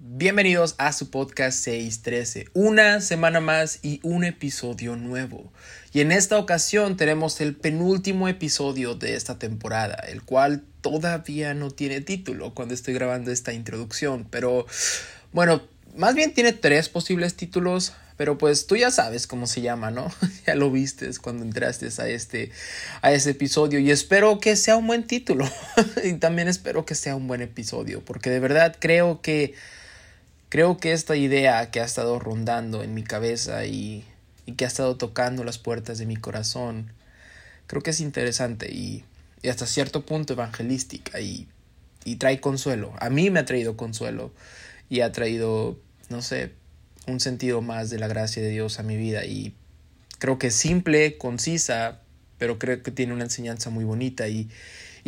Bienvenidos a su podcast 613, una semana más y un episodio nuevo. Y en esta ocasión tenemos el penúltimo episodio de esta temporada, el cual todavía no tiene título cuando estoy grabando esta introducción, pero bueno, más bien tiene tres posibles títulos, pero pues tú ya sabes cómo se llama, ¿no? ya lo vistes cuando entraste a este, a este episodio y espero que sea un buen título y también espero que sea un buen episodio, porque de verdad creo que Creo que esta idea que ha estado rondando en mi cabeza y, que ha estado tocando las puertas de mi corazón, creo que es interesante y, hasta cierto punto evangelística y, y trae consuelo. A mí me ha traído consuelo y ha traído, no sé, un sentido más de la gracia de Dios a mi vida y creo que es simple, concisa, pero creo que tiene una enseñanza muy bonita y,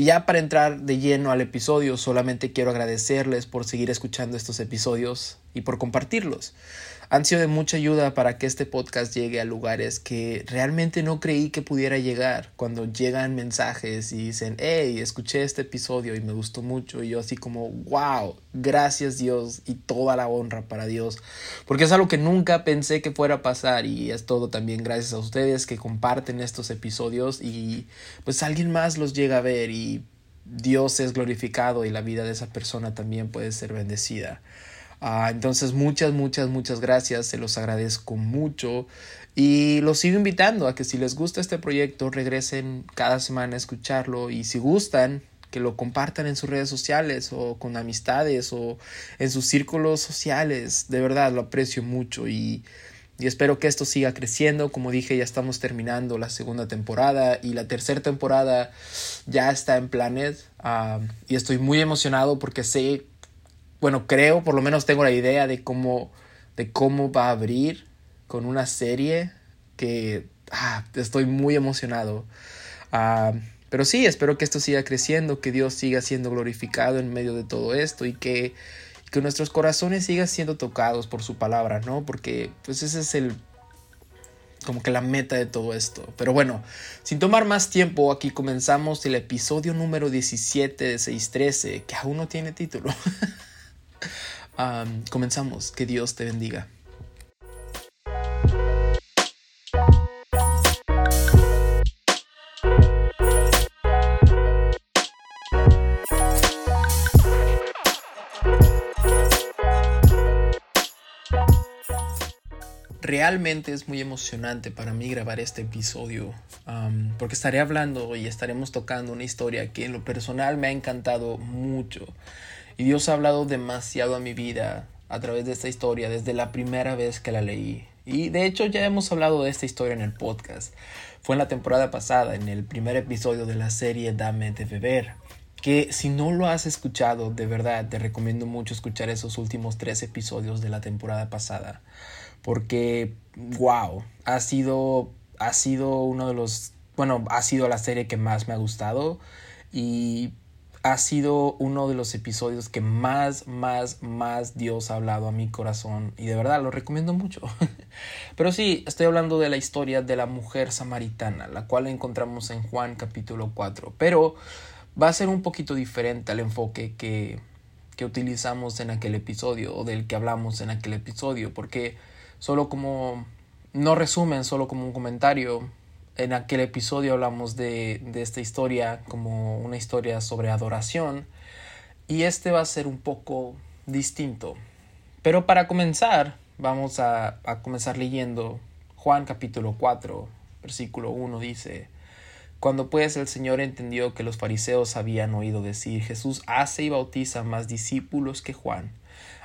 y ya para entrar de lleno al episodio, solamente quiero agradecerles por seguir escuchando estos episodios y por compartirlos han sido de mucha ayuda para que este podcast llegue a lugares que realmente no creí que pudiera llegar. Cuando llegan mensajes y dicen, hey, escuché este episodio y me gustó mucho. Y yo así como, wow, gracias Dios y toda la honra para Dios. Porque es algo que nunca pensé que fuera a pasar y es todo también gracias a ustedes que comparten estos episodios y pues alguien más los llega a ver y Dios es glorificado y la vida de esa persona también puede ser bendecida. Ah, entonces muchas, muchas, muchas gracias, se los agradezco mucho y los sigo invitando a que si les gusta este proyecto regresen cada semana a escucharlo y si gustan que lo compartan en sus redes sociales o con amistades o en sus círculos sociales. De verdad, lo aprecio mucho y, y espero que esto siga creciendo. Como dije, ya estamos terminando la segunda temporada y la tercera temporada ya está en planes. Ah, y estoy muy emocionado porque sé bueno, creo, por lo menos tengo la idea de cómo, de cómo va a abrir con una serie que ah, estoy muy emocionado. Ah, pero sí, espero que esto siga creciendo, que Dios siga siendo glorificado en medio de todo esto y que, que nuestros corazones sigan siendo tocados por su palabra, ¿no? Porque pues ese es el como que la meta de todo esto. Pero bueno, sin tomar más tiempo, aquí comenzamos el episodio número 17 de 613, que aún no tiene título. comenzamos. Que Dios te bendiga. Realmente es muy emocionante para mí grabar este episodio porque estaré hablando y estaremos tocando una historia que en lo personal me ha encantado mucho. Y Dios ha hablado demasiado a mi vida a través de esta historia desde la primera vez que la leí. Y de hecho ya hemos hablado de esta historia en el podcast. Fue en la temporada pasada, en el primer episodio de la serie Dame de beber. Que si no lo has escuchado, de verdad te recomiendo mucho escuchar esos últimos tres episodios de la temporada pasada. Porque, wow, ha sido, ha sido uno de los, bueno, ha sido la serie que más me ha gustado. Y ha sido uno de los episodios que más, más, más Dios ha hablado a mi corazón y de verdad lo recomiendo mucho. Pero sí, estoy hablando de la historia de la mujer samaritana, la cual encontramos en Juan capítulo 4, pero va a ser un poquito diferente al enfoque que, que utilizamos en aquel episodio o del que hablamos en aquel episodio, porque solo como, no resumen, solo como un comentario, en aquel episodio hablamos de, esta historia como una historia sobre adoración y este va a ser un poco distinto. Pero para comenzar, vamos a, a comenzar leyendo Juan capítulo 4, versículo 1 dice, Cuando pues el Señor entendió que los fariseos habían oído decir, Jesús hace y bautiza más discípulos que Juan,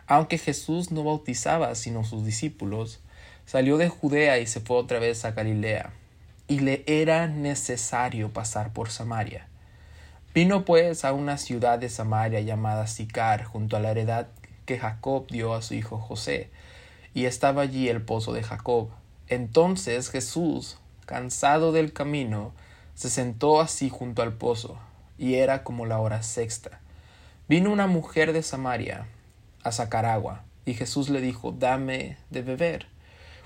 aunque Jesús no bautizaba sino sus discípulos, salió de Judea y se fue otra vez a Galilea y le era necesario pasar por Samaria. Vino pues a una ciudad de Samaria llamada Sicar, junto a la heredad que Jacob dio a su hijo José, y estaba allí el pozo de Jacob. Entonces Jesús, cansado del camino, se sentó así junto al pozo, y era como la hora sexta. Vino una mujer de Samaria a sacar agua, y Jesús le dijo, dame de beber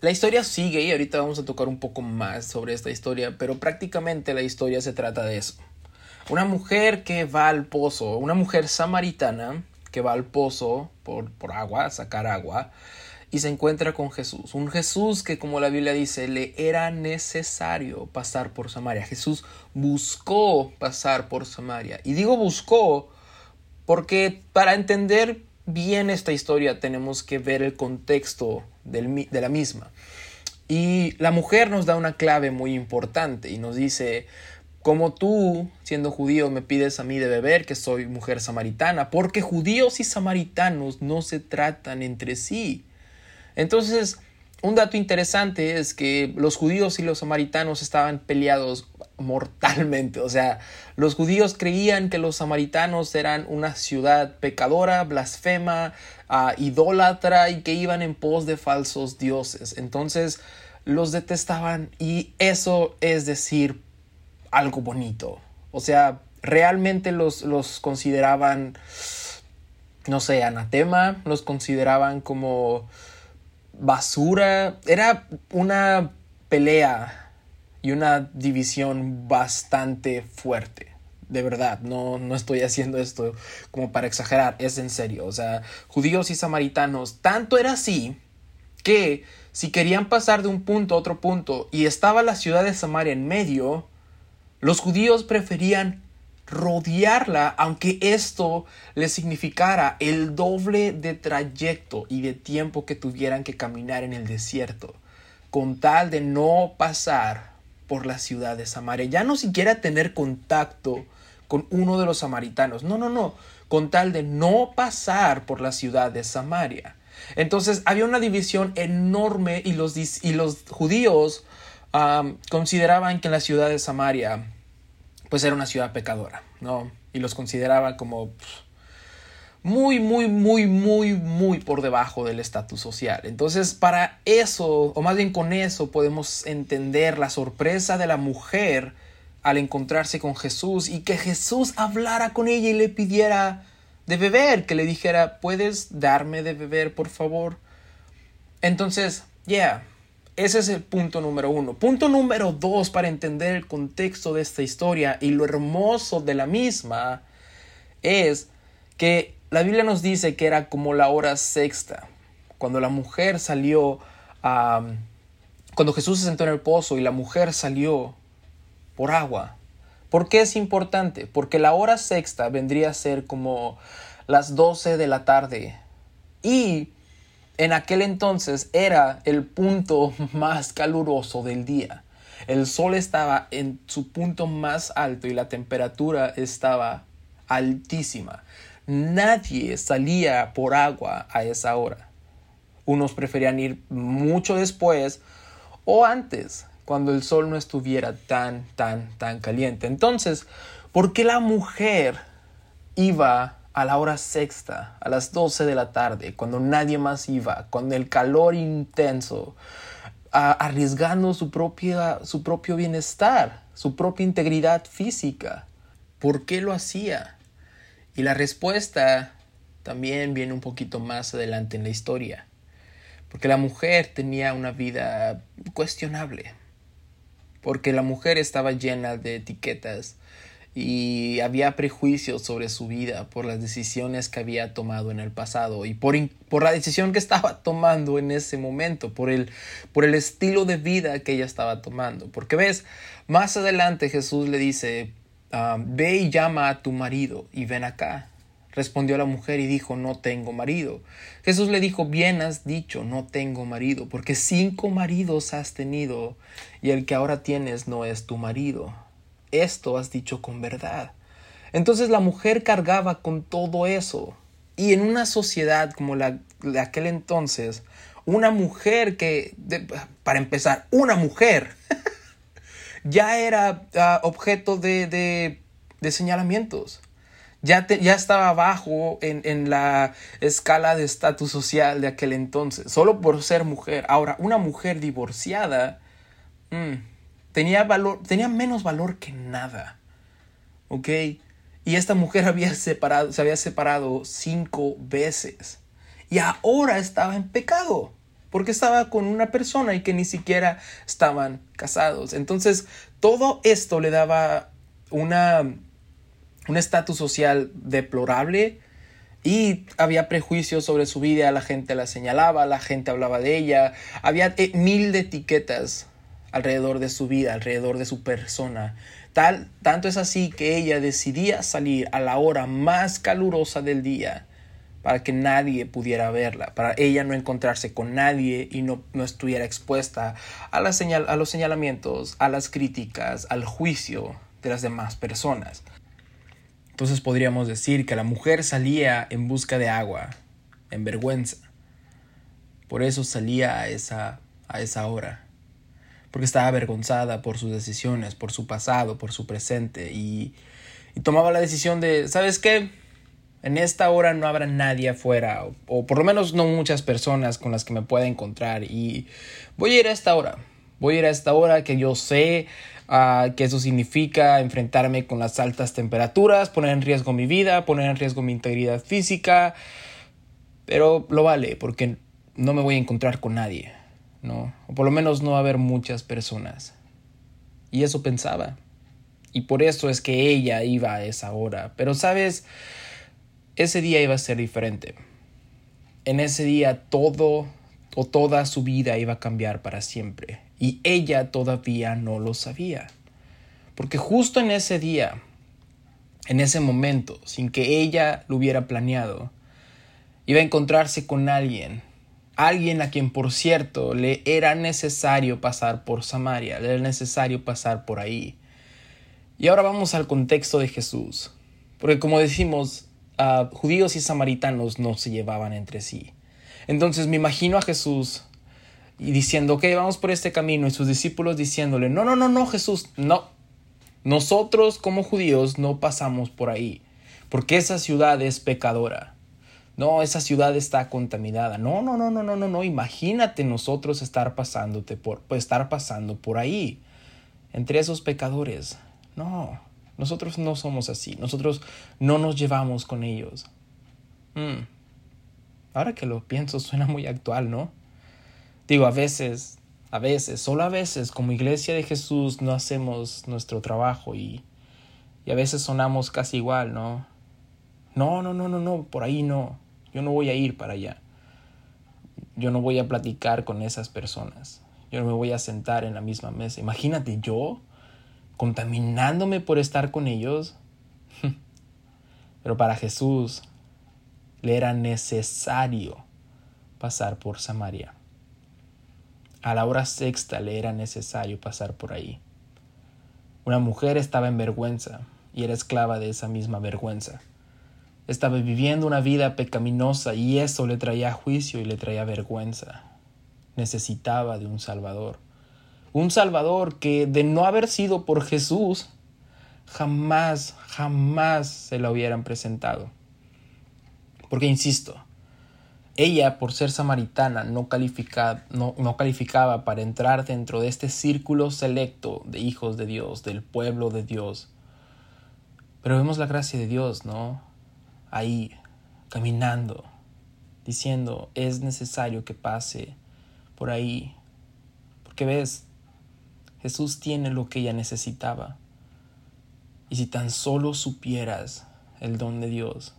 La historia sigue y ahorita vamos a tocar un poco más sobre esta historia, pero prácticamente la historia se trata de eso. Una mujer que va al pozo, una mujer samaritana que va al pozo por, por agua, sacar agua, y se encuentra con Jesús. Un Jesús que, como la Biblia dice, le era necesario pasar por Samaria. Jesús buscó pasar por Samaria. Y digo buscó porque para entender bien esta historia tenemos que ver el contexto de la misma. Y la mujer nos da una clave muy importante y nos dice, como tú, siendo judío, me pides a mí de beber, que soy mujer samaritana, porque judíos y samaritanos no se tratan entre sí. Entonces, un dato interesante es que los judíos y los samaritanos estaban peleados mortalmente. O sea, los judíos creían que los samaritanos eran una ciudad pecadora, blasfema, uh, idólatra y que iban en pos de falsos dioses. Entonces, los detestaban y eso es decir algo bonito. O sea, realmente los, los consideraban, no sé, anatema, los consideraban como basura. Era una pelea y una división bastante fuerte. De verdad, no, no estoy haciendo esto como para exagerar, es en serio. O sea, judíos y samaritanos, tanto era así que si querían pasar de un punto a otro punto y estaba la ciudad de Samaria en medio, los judíos preferían rodearla, aunque esto les significara el doble de trayecto y de tiempo que tuvieran que caminar en el desierto, con tal de no pasar por la ciudad de Samaria, ya no siquiera tener contacto con uno de los samaritanos, no, no, no, con tal de no pasar por la ciudad de Samaria. Entonces había una división enorme y los, y los judíos consideraban que la ciudad de Samaria pues era una ciudad pecadora, ¿no? Y los consideraba como muy, muy, muy, muy, muy por debajo del estatus social. Entonces, para eso, o más bien con eso, podemos entender la sorpresa de la mujer al encontrarse con Jesús y que Jesús hablara con ella y le pidiera de beber, que le dijera, ¿puedes darme de beber, por favor? Entonces, yeah, ese es el punto número uno. Punto número dos para entender el contexto de esta historia y lo hermoso de la misma es que la Biblia nos dice que era como la hora sexta, cuando la mujer salió, cuando Jesús se sentó en el pozo y la mujer salió por agua. ¿Por qué es importante? Porque la hora sexta vendría a ser como las 12 de la tarde y en aquel entonces era el punto más caluroso del día. El sol estaba en su punto más alto y la temperatura estaba altísima. Nadie salía por agua a esa hora. Unos preferían ir mucho después o antes, cuando el sol no estuviera tan, tan, tan caliente. Entonces, ¿por qué la mujer iba a la hora sexta, a las 12 de la tarde, cuando nadie más iba, con el calor intenso, arriesgando su, propia, su propio bienestar, su propia integridad física. ¿Por qué lo hacía? Y la respuesta también viene un poquito más adelante en la historia. Porque la mujer tenía una vida cuestionable. Porque la mujer estaba llena de etiquetas y había prejuicios sobre su vida por las decisiones que había tomado en el pasado y por, por la decisión que estaba tomando en ese momento, por el, por el estilo de vida que ella estaba tomando. Porque ves, más adelante Jesús le dice, ah, ve y llama a tu marido y ven acá. Respondió la mujer y dijo, no tengo marido. Jesús le dijo, bien has dicho, no tengo marido, porque cinco maridos has tenido y el que ahora tienes no es tu marido esto has dicho con verdad. Entonces la mujer cargaba con todo eso. Y en una sociedad como la de aquel entonces, una mujer que, para empezar, una mujer ya era ah, objeto de, de, señalamientos. ya, ya estaba abajo en, la escala de estatus social de aquel entonces, solo por ser mujer. Ahora, una mujer divorciada mm, tenía, valor, tenía menos valor que nada. ¿Ok? Y esta mujer había separado, se había separado cinco veces. Y ahora estaba en pecado. Porque estaba con una persona y que ni siquiera estaban casados. Entonces, todo esto le daba una un estatus social deplorable y había prejuicios sobre su vida, la gente la señalaba, la gente hablaba de ella, había eh, mil de etiquetas alrededor de su vida, alrededor de su persona. Tal, tanto es así que ella decidía salir a la hora más calurosa del día para que nadie pudiera verla, para ella no encontrarse con nadie y no, no estuviera expuesta a, la señal, a los señalamientos, a las críticas, al juicio de las demás personas. Entonces podríamos decir que la mujer salía en busca de agua, en vergüenza. Por eso salía a esa, a esa hora. Porque estaba avergonzada por sus decisiones, por su pasado, por su presente. Y, y tomaba la decisión de, ¿sabes qué? En esta hora no habrá nadie afuera, o, por lo menos no muchas personas con las que me pueda encontrar. Y voy a ir a esta hora. Voy a ir a esta hora que yo sé uh, que eso significa enfrentarme con las altas temperaturas, poner en riesgo mi vida, poner en riesgo mi integridad física, pero lo vale porque no me voy a encontrar con nadie, ¿no? O por lo menos no va a haber muchas personas. Y eso pensaba. Y por eso es que ella iba a esa hora. Pero sabes, ese día iba a ser diferente. En ese día todo o toda su vida iba a cambiar para siempre y ella todavía no lo sabía. Porque justo en ese día, en ese momento, sin que ella lo hubiera planeado, iba a encontrarse con alguien, alguien a quien por cierto le era necesario pasar por Samaria, le era necesario pasar por ahí. Y ahora vamos al contexto de Jesús, porque como decimos, judíos y samaritanos no se llevaban entre sí. Entonces me imagino a Jesús y diciendo, ok, vamos por este camino, y sus discípulos diciéndole, no, no, no, no, Jesús, no. Nosotros como judíos no pasamos por ahí, porque esa ciudad es pecadora. No, esa ciudad está contaminada. No, no, no, no, no, no, no. Imagínate nosotros estar pasándote por, estar pasando por ahí, entre esos pecadores. No, nosotros no somos así. Nosotros no nos llevamos con ellos. Mm. Ahora que lo pienso, suena muy actual, ¿no? Digo, a veces, a veces, solo a veces, como iglesia de Jesús no hacemos nuestro trabajo y, y a veces sonamos casi igual, ¿no? No, no, no, no, no, por ahí no. Yo no voy a ir para allá. Yo no voy a platicar con esas personas. Yo no me voy a sentar en la misma mesa. Imagínate yo contaminándome por estar con ellos. Pero para Jesús le era necesario pasar por Samaria. A la hora sexta le era necesario pasar por ahí. Una mujer estaba en vergüenza y era esclava de esa misma vergüenza. Estaba viviendo una vida pecaminosa y eso le traía juicio y le traía vergüenza. Necesitaba de un Salvador. Un Salvador que de no haber sido por Jesús, jamás, jamás se la hubieran presentado. Porque, insisto, ella, por ser samaritana, no, no, calificaba para entrar dentro de este círculo selecto de hijos de Dios, del pueblo de Dios. Pero vemos la gracia de Dios, ¿no? Ahí, caminando, diciendo, es necesario que pase por ahí. Porque ves, Jesús tiene lo que ella necesitaba. Y si tan solo supieras el don de Dios,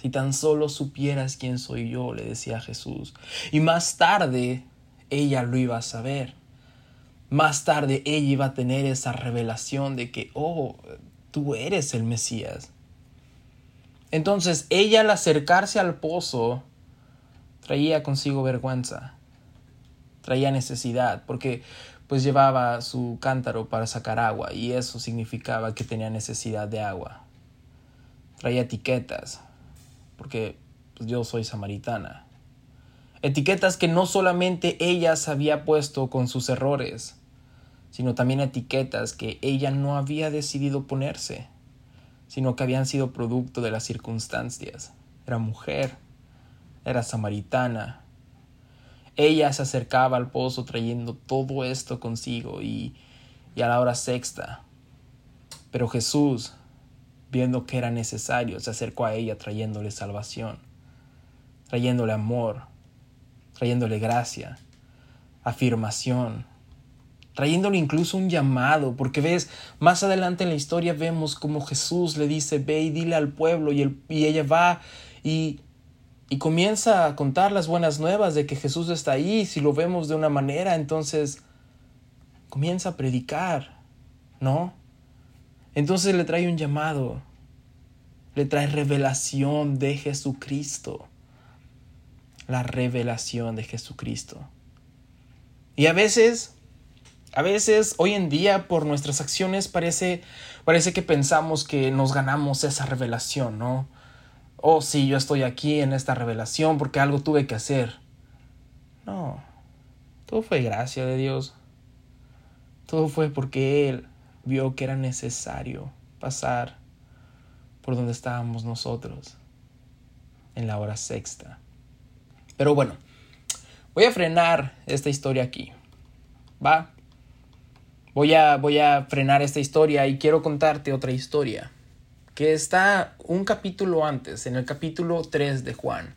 si tan solo supieras quién soy yo, le decía Jesús. Y más tarde ella lo iba a saber. Más tarde ella iba a tener esa revelación de que, oh, tú eres el Mesías. Entonces ella al acercarse al pozo traía consigo vergüenza, traía necesidad, porque pues llevaba su cántaro para sacar agua y eso significaba que tenía necesidad de agua. Traía etiquetas, porque pues, yo soy samaritana. Etiquetas que no solamente ella se había puesto con sus errores, sino también etiquetas que ella no había decidido ponerse, sino que habían sido producto de las circunstancias. Era mujer, era samaritana. Ella se acercaba al pozo trayendo todo esto consigo y, y a la hora sexta. Pero Jesús, viendo que era necesario, se acercó a ella trayéndole salvación, trayéndole amor, trayéndole gracia, afirmación, trayéndole incluso un llamado, porque ves, más adelante en la historia vemos como Jesús le dice, ve y dile al pueblo, y, el, y ella va y, y comienza a contar las buenas nuevas de que Jesús está ahí, si lo vemos de una manera, entonces comienza a predicar, ¿no? Entonces le trae un llamado, le trae revelación de Jesucristo, la revelación de Jesucristo. Y a veces a veces, hoy en día, por nuestras acciones, parece, parece que pensamos que nos ganamos esa revelación, ¿no? Oh, sí, yo estoy aquí en esta revelación porque algo tuve que hacer. No, todo fue gracia de Dios. Todo fue porque Él vio que era necesario pasar por donde estábamos nosotros en la hora sexta. Pero bueno, voy a frenar esta historia aquí. ¿Va? voy a, voy a frenar esta historia y quiero contarte otra historia que está un capítulo antes, en el capítulo 3 de Juan.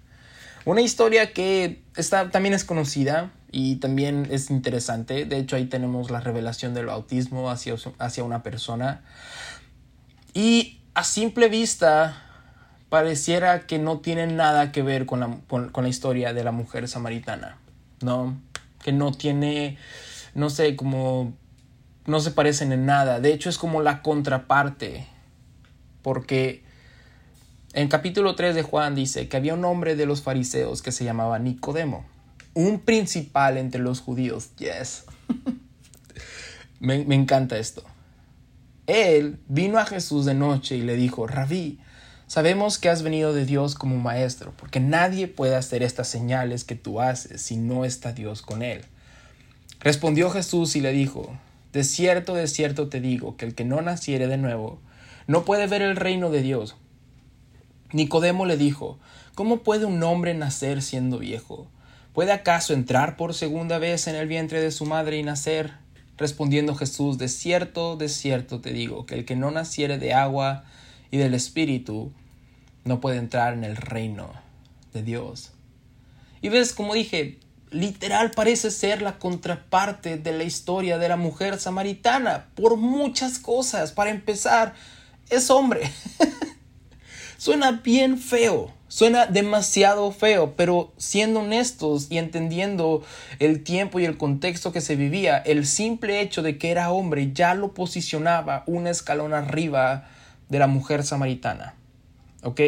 Una historia que está, también es conocida y también es interesante. De hecho, ahí tenemos la revelación del bautismo hacia, hacia una persona. Y a simple vista pareciera que no tiene nada que ver con la, con la historia de la mujer samaritana. ¿No? Que no tiene, no sé, como no se parecen en nada. De hecho, es como la contraparte. Porque en capítulo 3 de Juan dice que había un hombre de los fariseos que se llamaba Nicodemo, un principal entre los judíos. Yes. me, me encanta esto. Él vino a Jesús de noche y le dijo, Rabí, sabemos que has venido de Dios como maestro, porque nadie puede hacer estas señales que tú haces si no está Dios con él. Respondió Jesús y le dijo, de cierto, de cierto te digo, que el que no naciere de nuevo, no puede ver el reino de Dios. Nicodemo le dijo, ¿Cómo puede un hombre nacer siendo viejo? ¿Puede acaso entrar por segunda vez en el vientre de su madre y nacer? Respondiendo Jesús, de cierto, de cierto te digo, que el que no naciere de agua y del Espíritu, no puede entrar en el reino de Dios. Y ves, como dije, literal parece ser la contraparte de la historia de la mujer samaritana por muchas cosas. Para empezar, es hombre. suena bien feo, suena demasiado feo, pero siendo honestos y entendiendo el tiempo y el contexto que se vivía, el simple hecho de que era hombre ya lo posicionaba un escalón arriba de la mujer samaritana. ¿Ok?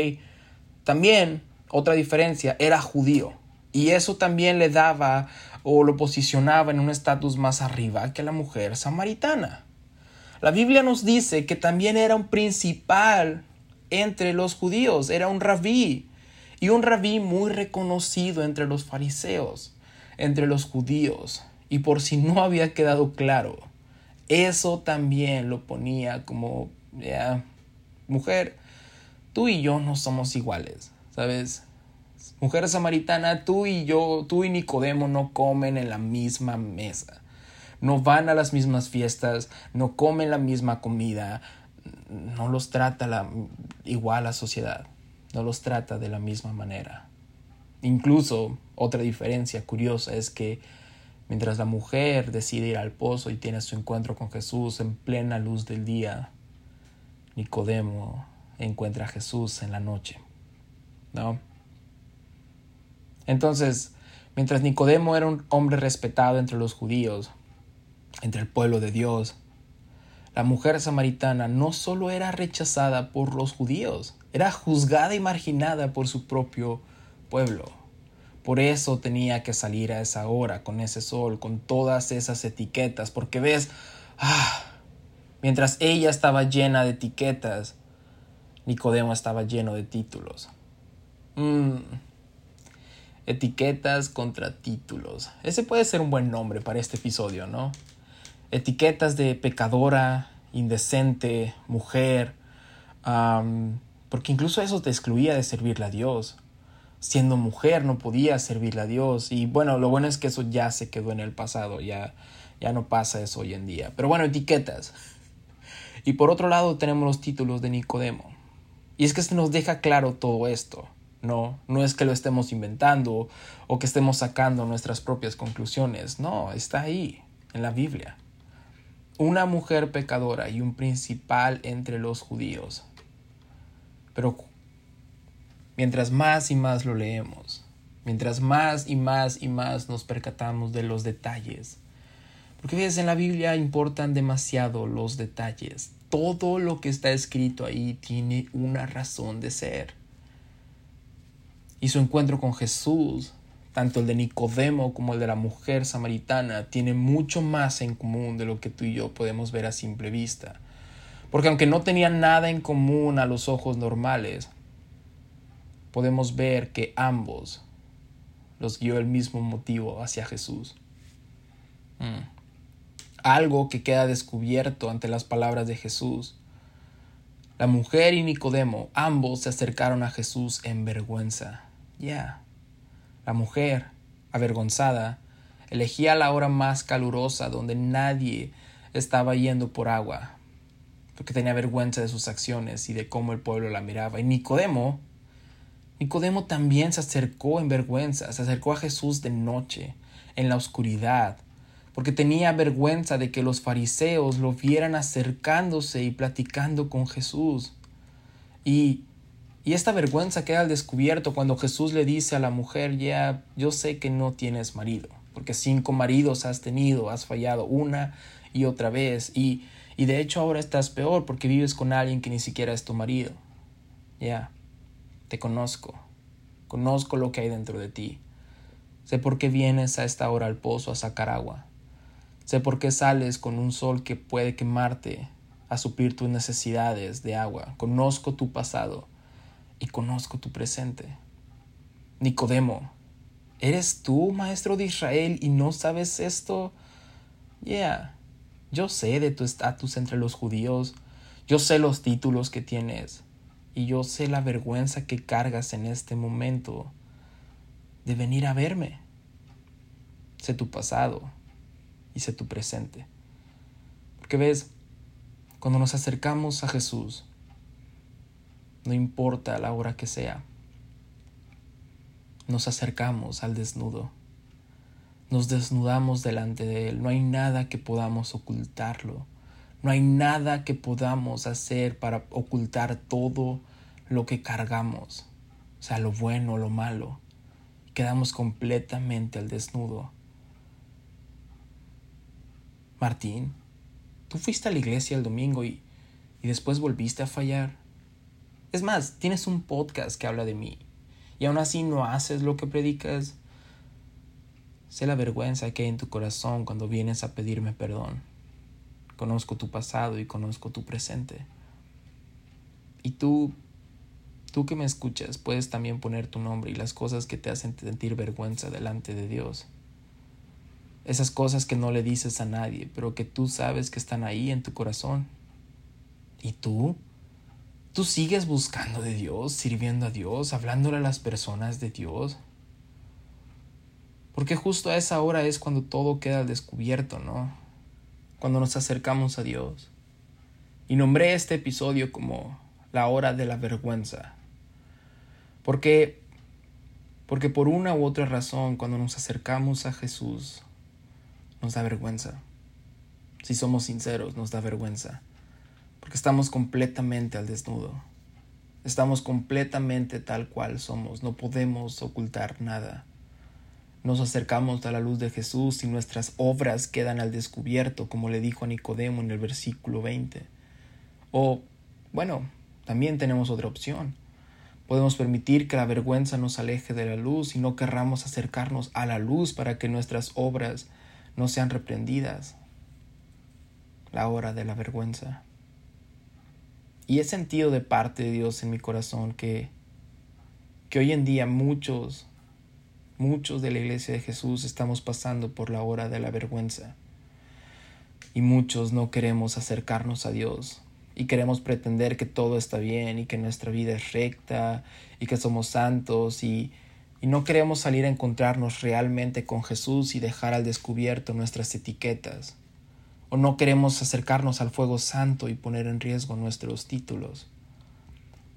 También, otra diferencia, era judío. Y eso también le daba o lo posicionaba en un estatus más arriba que la mujer samaritana. La Biblia nos dice que también era un principal entre los judíos, era un rabí, y un rabí muy reconocido entre los fariseos, entre los judíos. Y por si no había quedado claro, eso también lo ponía como, ya, mujer, tú y yo no somos iguales, ¿sabes? Mujer samaritana, tú y yo, tú y Nicodemo no comen en la misma mesa. No van a las mismas fiestas, no comen la misma comida, no los trata la, igual la sociedad, no los trata de la misma manera. Incluso otra diferencia curiosa es que mientras la mujer decide ir al pozo y tiene su encuentro con Jesús en plena luz del día, Nicodemo encuentra a Jesús en la noche. ¿No? Entonces, mientras Nicodemo era un hombre respetado entre los judíos, entre el pueblo de Dios, la mujer samaritana no solo era rechazada por los judíos, era juzgada y marginada por su propio pueblo. Por eso tenía que salir a esa hora, con ese sol, con todas esas etiquetas, porque ves, ah, mientras ella estaba llena de etiquetas, Nicodemo estaba lleno de títulos. Mm, Etiquetas contra títulos. Ese puede ser un buen nombre para este episodio, ¿no? Etiquetas de pecadora, indecente, mujer, porque incluso eso te excluía de servirle a Dios. Siendo mujer no podías servirle a Dios. Y bueno, lo bueno es que eso ya se quedó en el pasado, ya, ya no pasa eso hoy en día. Pero bueno, etiquetas. Y por otro lado tenemos los títulos de Nicodemo. Y es que se nos deja claro todo esto. No, no es que lo estemos inventando o que estemos sacando nuestras propias conclusiones. No, está ahí, en la Biblia. Una mujer pecadora y un principal entre los judíos. Pero mientras más y más lo leemos, mientras más y más y más nos percatamos de los detalles, porque ves, en la Biblia importan demasiado los detalles. Todo lo que está escrito ahí tiene una razón de ser. Y su encuentro con Jesús, tanto el de Nicodemo como el de la mujer samaritana, tiene mucho más en común de lo que tú y yo podemos ver a simple vista. Porque aunque no tenían nada en común a los ojos normales, podemos ver que ambos los guió el mismo motivo hacia Jesús. Mm. Algo que queda descubierto ante las palabras de Jesús. La mujer y Nicodemo, ambos se acercaron a Jesús en vergüenza. Ya. La mujer, avergonzada, elegía la hora más calurosa donde nadie estaba yendo por agua, porque tenía vergüenza de sus acciones y de cómo el pueblo la miraba. Y Nicodemo, Nicodemo también se acercó en vergüenza, se acercó a Jesús de noche, en la oscuridad, porque tenía vergüenza de que los fariseos lo vieran acercándose y platicando con Jesús. Y y esta vergüenza queda al descubierto cuando Jesús le dice a la mujer, ya, yo sé que no tienes marido, porque cinco maridos has tenido, has fallado una y otra vez, y, y de hecho ahora estás peor porque vives con alguien que ni siquiera es tu marido. Ya, te conozco, conozco lo que hay dentro de ti. Sé por qué vienes a esta hora al pozo a sacar agua. Sé por qué sales con un sol que puede quemarte a suplir tus necesidades de agua. Conozco tu pasado y conozco tu presente. Nicodemo, ¿eres tú, maestro de Israel, y no sabes esto? Yeah, yo sé de tu estatus entre los judíos, yo sé los títulos que tienes, y yo sé la vergüenza que cargas en este momento de venir a verme. Sé tu pasado y sé tu presente. Porque ves, cuando nos acercamos a Jesús, no importa la hora que sea. Nos acercamos al desnudo, nos desnudamos delante de Él, no hay nada que podamos ocultarlo, no hay nada que podamos hacer para ocultar todo lo que cargamos, o sea, lo bueno, lo malo, quedamos completamente al desnudo. Martín, tú fuiste a la iglesia el domingo y, y después volviste a fallar. Es más, tienes un podcast que habla de mí y aún así no haces lo que predicas. Sé la vergüenza que hay en tu corazón cuando vienes a pedirme perdón. Conozco tu pasado y conozco tu presente. Y tú, tú que me escuchas, puedes también poner tu nombre y las cosas que te hacen sentir vergüenza delante de Dios. Esas cosas que no le dices a nadie, pero que tú sabes que están ahí en tu corazón. ¿Y tú? ¿Tú sigues buscando de Dios, sirviendo a Dios, hablándole a las personas de Dios? Porque justo a esa hora es cuando todo queda descubierto, ¿no? Cuando nos acercamos a Dios. Y nombré este episodio como la hora de la vergüenza. Porque porque por una u otra razón cuando nos acercamos a Jesús nos da vergüenza. Si somos sinceros, nos da vergüenza porque estamos completamente al desnudo. Estamos completamente tal cual somos, no podemos ocultar nada. Nos acercamos a la luz de Jesús y nuestras obras quedan al descubierto, como le dijo a Nicodemo en el versículo 20. O, bueno, también tenemos otra opción. Podemos permitir que la vergüenza nos aleje de la luz y no querramos acercarnos a la luz para que nuestras obras no sean reprendidas. La hora de la vergüenza. Y he sentido de parte de Dios en mi corazón que, que hoy en día muchos, muchos de la iglesia de Jesús estamos pasando por la hora de la vergüenza. Y muchos no queremos acercarnos a Dios y queremos pretender que todo está bien y que nuestra vida es recta y que somos santos y, y no queremos salir a encontrarnos realmente con Jesús y dejar al descubierto nuestras etiquetas. O no queremos acercarnos al fuego santo y poner en riesgo nuestros títulos.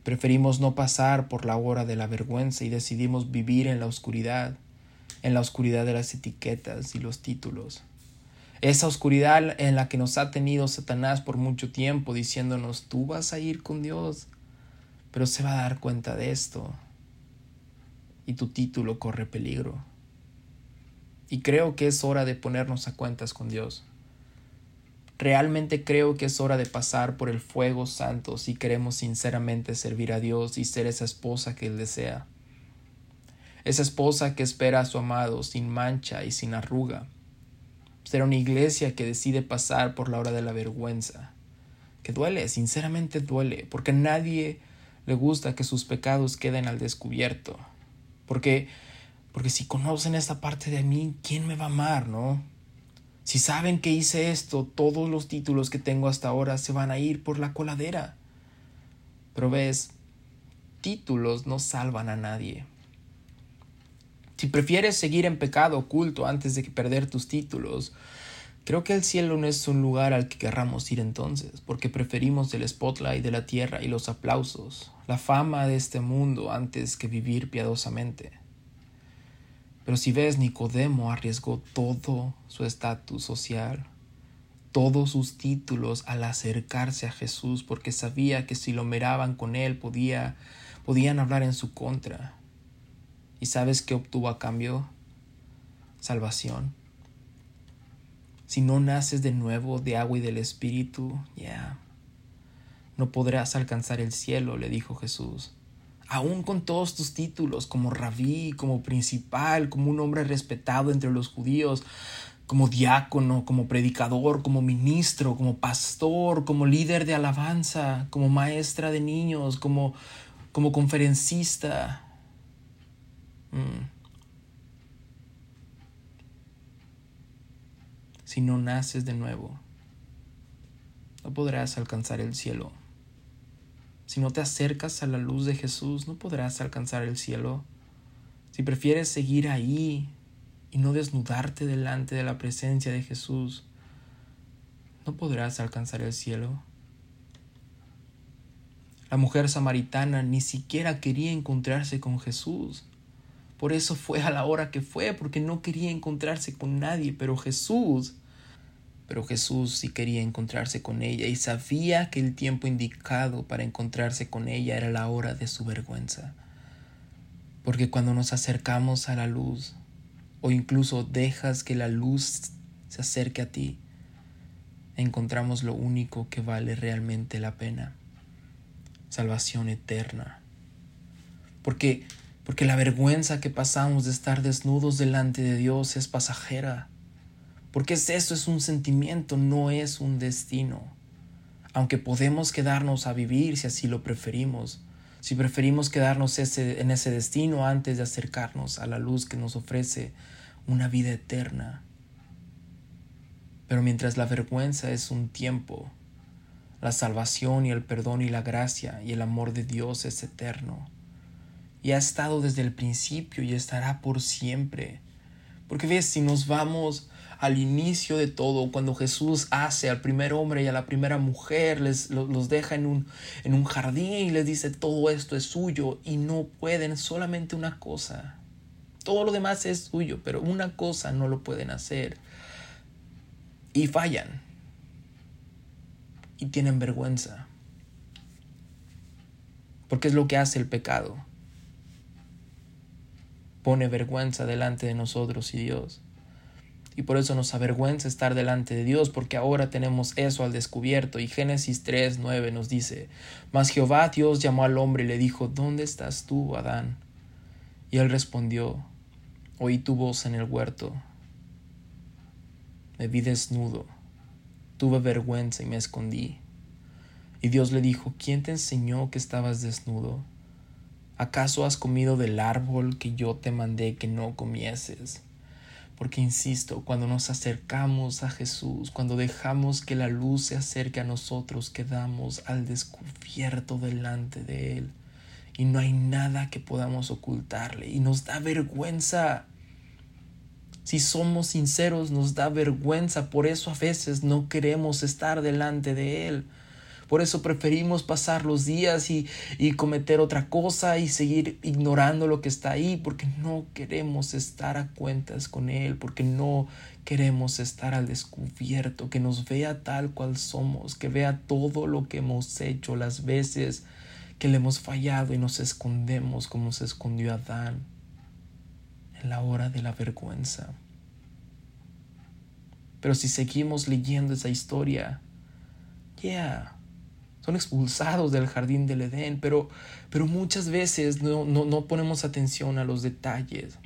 Preferimos no pasar por la hora de la vergüenza y decidimos vivir en la oscuridad, en la oscuridad de las etiquetas y los títulos. Esa oscuridad en la que nos ha tenido Satanás por mucho tiempo diciéndonos tú vas a ir con Dios, pero se va a dar cuenta de esto y tu título corre peligro. Y creo que es hora de ponernos a cuentas con Dios. Realmente creo que es hora de pasar por el fuego santo si queremos sinceramente servir a Dios y ser esa esposa que Él desea. Esa esposa que espera a su amado sin mancha y sin arruga, Será una iglesia que decide pasar por la hora de la vergüenza. Que duele, sinceramente duele, porque a nadie le gusta que sus pecados queden al descubierto. Porque, porque si conocen esta parte de mí, ¿quién me va a amar, no? Si saben que hice esto, todos los títulos que tengo hasta ahora se van a ir por la coladera. Pero ves, títulos no salvan a nadie. Si prefieres seguir en pecado oculto antes de perder tus títulos, creo que el cielo no es un lugar al que querramos ir entonces, porque preferimos el spotlight de la tierra y los aplausos, la fama de este mundo antes que vivir piadosamente. Pero si ves, Nicodemo arriesgó todo su estatus social, todos sus títulos al acercarse a Jesús, porque sabía que si lo miraban con él podía, podían hablar en su contra. ¿Y sabes qué obtuvo a cambio? Salvación. Si no naces de nuevo de agua y del Espíritu, ya, no podrás alcanzar el cielo, le dijo Jesús. Aún con todos tus títulos, como rabí, como principal, como un hombre respetado entre los judíos, como diácono, como predicador, como ministro, como pastor, como líder de alabanza, como maestra de niños, como, como conferencista, Mm. Si no naces de nuevo, no podrás alcanzar el cielo. Si no te acercas a la luz de Jesús, no podrás alcanzar el cielo. Si prefieres seguir ahí y no desnudarte delante de la presencia de Jesús, no podrás alcanzar el cielo. La mujer samaritana ni siquiera quería encontrarse con Jesús. Por eso fue a la hora que fue, porque no quería encontrarse con nadie, pero Jesús, pero Jesús sí quería encontrarse con ella y sabía que el tiempo indicado para encontrarse con ella era la hora de su vergüenza. Porque cuando nos acercamos a la luz, o incluso dejas que la luz se acerque a ti, encontramos lo único que vale realmente la pena, salvación eterna. Porque porque la vergüenza que pasamos de estar desnudos delante de Dios es pasajera. Porque es eso, es un sentimiento, no es un destino. Aunque podemos quedarnos a vivir si así lo preferimos, si preferimos quedarnos en ese destino antes de acercarnos a la luz que nos ofrece una vida eterna. Pero mientras la vergüenza es un tiempo, la salvación y el perdón y la gracia y el amor de Dios es eterno y ha estado desde el principio y estará por siempre. Porque ves, si nos vamos al inicio de todo, cuando Jesús hace al primer hombre y a la primera mujer, les, los, deja en un, en un jardín y les dice todo esto es suyo y no pueden solamente una cosa. Todo lo demás es suyo, pero una cosa no lo pueden hacer. Y fallan. Y tienen vergüenza. Porque es lo que hace el pecado pone vergüenza delante de nosotros y Dios. Y por eso nos avergüenza estar delante de Dios, porque ahora tenemos eso al descubierto. Y Génesis 3, 9 nos dice, Mas Jehová Dios llamó al hombre y le dijo, ¿Dónde estás tú, Adán? Y él respondió, Oí tu voz en el huerto. Me vi desnudo, tuve vergüenza y me escondí. Y Dios le dijo, ¿quién te enseñó que estabas desnudo? ¿Acaso has comido del árbol que yo te mandé que no comieses? Porque insisto, cuando nos acercamos a Jesús, cuando dejamos que la luz se acerque a nosotros, quedamos al descubierto delante de Él. Y no hay nada que podamos ocultarle. Y nos da vergüenza. Si somos sinceros, nos da vergüenza. Por eso a veces no queremos estar delante de Él. Por eso preferimos pasar los días y, y, cometer otra cosa y seguir ignorando lo que está ahí, porque no queremos estar a cuentas con Él, porque no queremos estar al descubierto, que nos vea tal cual somos, que vea todo lo que hemos hecho, las veces que le hemos fallado y nos escondemos como se escondió Adán en la hora de la vergüenza. Pero si seguimos leyendo esa historia, yeah, son expulsados del jardín del Edén, pero, pero muchas veces no, no, no, ponemos atención a los detalles.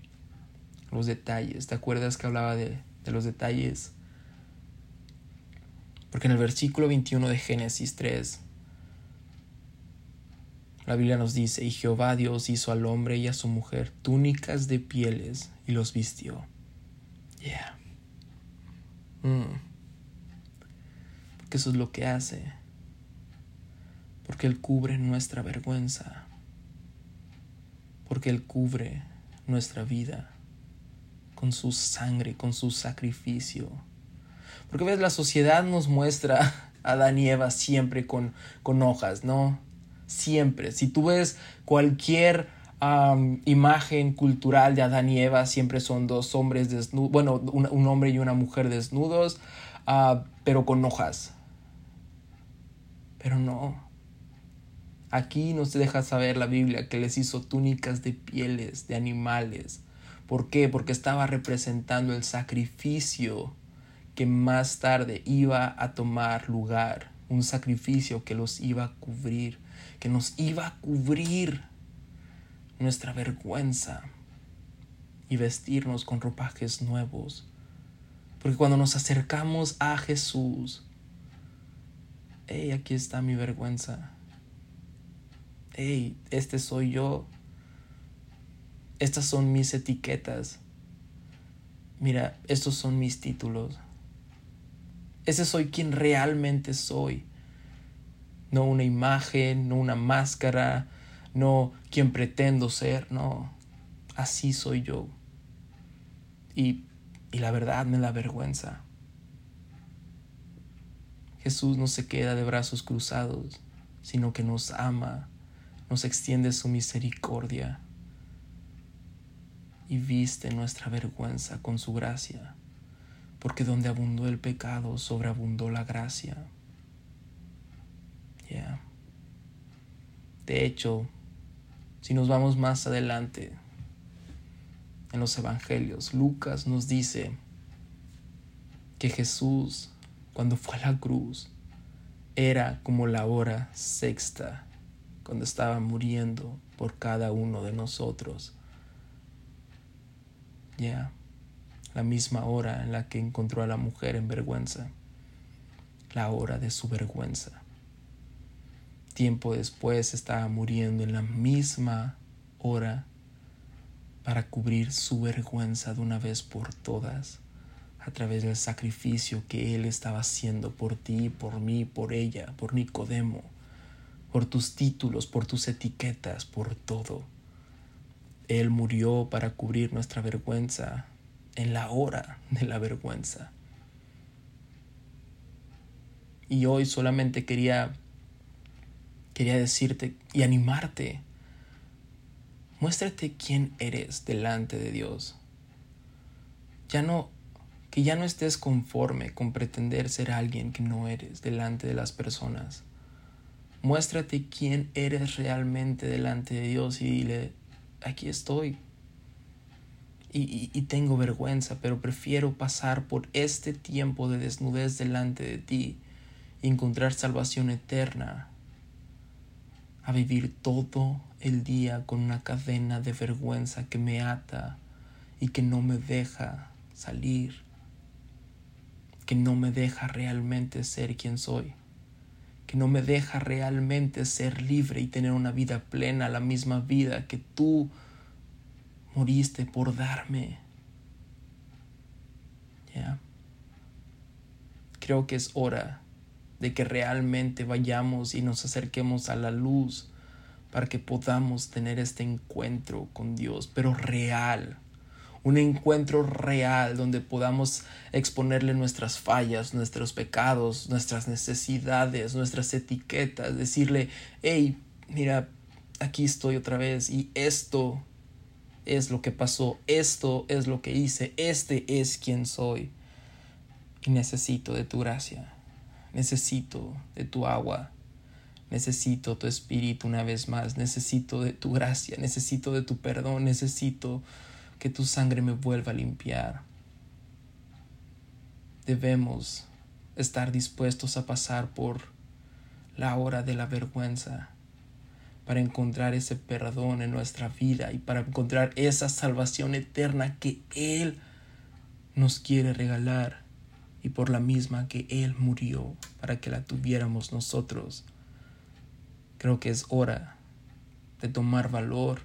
Los detalles, ¿te acuerdas que hablaba de, de los detalles? Porque en el versículo 21 de Génesis 3, la Biblia nos dice, y Jehová Dios hizo al hombre y a su mujer túnicas de pieles y los vistió. Yeah. Mm. Porque eso es lo que hace porque Él cubre nuestra vergüenza, porque Él cubre nuestra vida con su sangre, con su sacrificio. Porque ves, la sociedad nos muestra a Adán y Eva siempre con, con hojas, ¿no? Siempre. Si tú ves cualquier imagen cultural de Adán y Eva, siempre son dos hombres desnudos, bueno, un, hombre y una mujer desnudos, ah, pero con hojas. Pero no, Aquí nos deja saber la Biblia que les hizo túnicas de pieles de animales. ¿Por qué? Porque estaba representando el sacrificio que más tarde iba a tomar lugar. Un sacrificio que los iba a cubrir, que nos iba a cubrir nuestra vergüenza y vestirnos con ropajes nuevos. Porque cuando nos acercamos a Jesús, hey, aquí está mi vergüenza hey, este soy yo, estas son mis etiquetas, mira, estos son mis títulos, ese soy quien realmente soy, no una imagen, no una máscara, no quien pretendo ser, no, así soy yo. Y, y la verdad me da vergüenza. Jesús no se queda de brazos cruzados, sino que nos ama nos extiende su misericordia y viste nuestra vergüenza con su gracia, porque donde abundó el pecado, sobreabundó la gracia. De hecho, si nos vamos más adelante en los evangelios, Lucas nos dice que Jesús, cuando fue a la cruz, era como la hora sexta cuando estaba muriendo por cada uno de nosotros. Ya, la misma hora en la que encontró a la mujer en vergüenza, la hora de su vergüenza. Tiempo después estaba muriendo en la misma hora para cubrir su vergüenza de una vez por todas a través del sacrificio que Él estaba haciendo por ti, por mí, por ella, por Nicodemo por tus títulos, por tus etiquetas, por todo. Él murió para cubrir nuestra vergüenza en la hora de la vergüenza. Y hoy solamente quería quería decirte y animarte. Muéstrate quién eres delante de Dios. Ya no que ya no estés conforme con pretender ser alguien que no eres delante de las personas. Muéstrate quién eres realmente delante de Dios y dile, aquí estoy. Y, y, tengo vergüenza, pero prefiero pasar por este tiempo de desnudez delante de ti y encontrar salvación eterna a vivir todo el día con una cadena de vergüenza que me ata y que no me deja salir, que no me deja realmente ser quien soy que no me deja realmente ser libre y tener una vida plena, la misma vida que tú moriste por darme. Creo que es hora de que realmente vayamos y nos acerquemos a la luz para que podamos tener este encuentro con Dios, pero real. Un encuentro real donde podamos exponerle nuestras fallas, nuestros pecados, nuestras necesidades, nuestras etiquetas, decirle, hey, mira, aquí estoy otra vez y esto es lo que pasó, esto es lo que hice, este es quien soy. Y necesito de tu gracia, necesito de tu agua, necesito tu espíritu una vez más, necesito de tu gracia, necesito de tu perdón, necesito que tu sangre me vuelva a limpiar. Debemos estar dispuestos a pasar por la hora de la vergüenza para encontrar ese perdón en nuestra vida y para encontrar esa salvación eterna que Él nos quiere regalar y por la misma que Él murió para que la tuviéramos nosotros. Creo que es hora de tomar valor,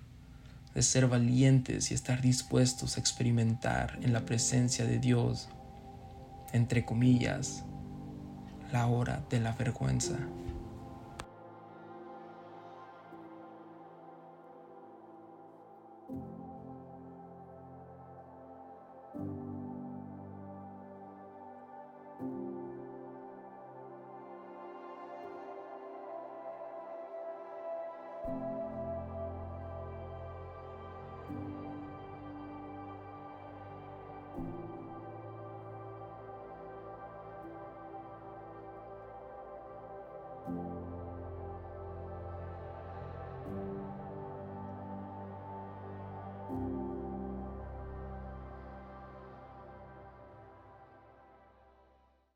de ser valientes y estar dispuestos a experimentar en la presencia de Dios, entre comillas, la hora de la vergüenza.